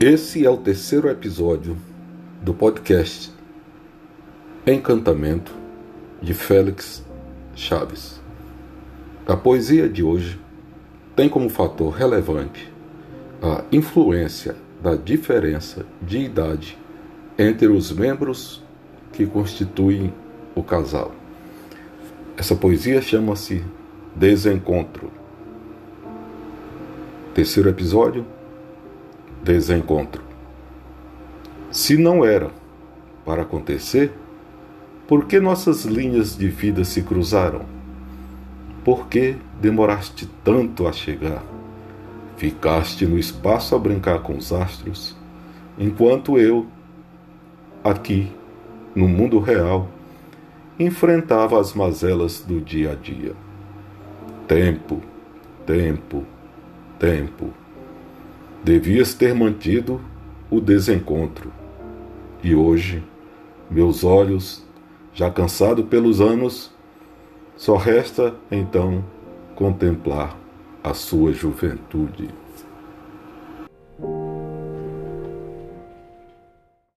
Esse é o terceiro episódio do podcast Encantamento de Félix Chaves. A poesia de hoje tem como fator relevante a influência da diferença de idade entre os membros que constituem o casal. Essa poesia chama-se Desencontro. Terceiro episódio desencontro. Se não era para acontecer, por que nossas linhas de vida se cruzaram? Por que demoraste tanto a chegar? Ficaste no espaço a brincar com os astros, enquanto eu, aqui, no mundo real, enfrentava as mazelas do dia a dia. Tempo, tempo, tempo. Devias ter mantido o desencontro. E hoje, meus olhos, já cansados pelos anos, só resta então contemplar a sua juventude.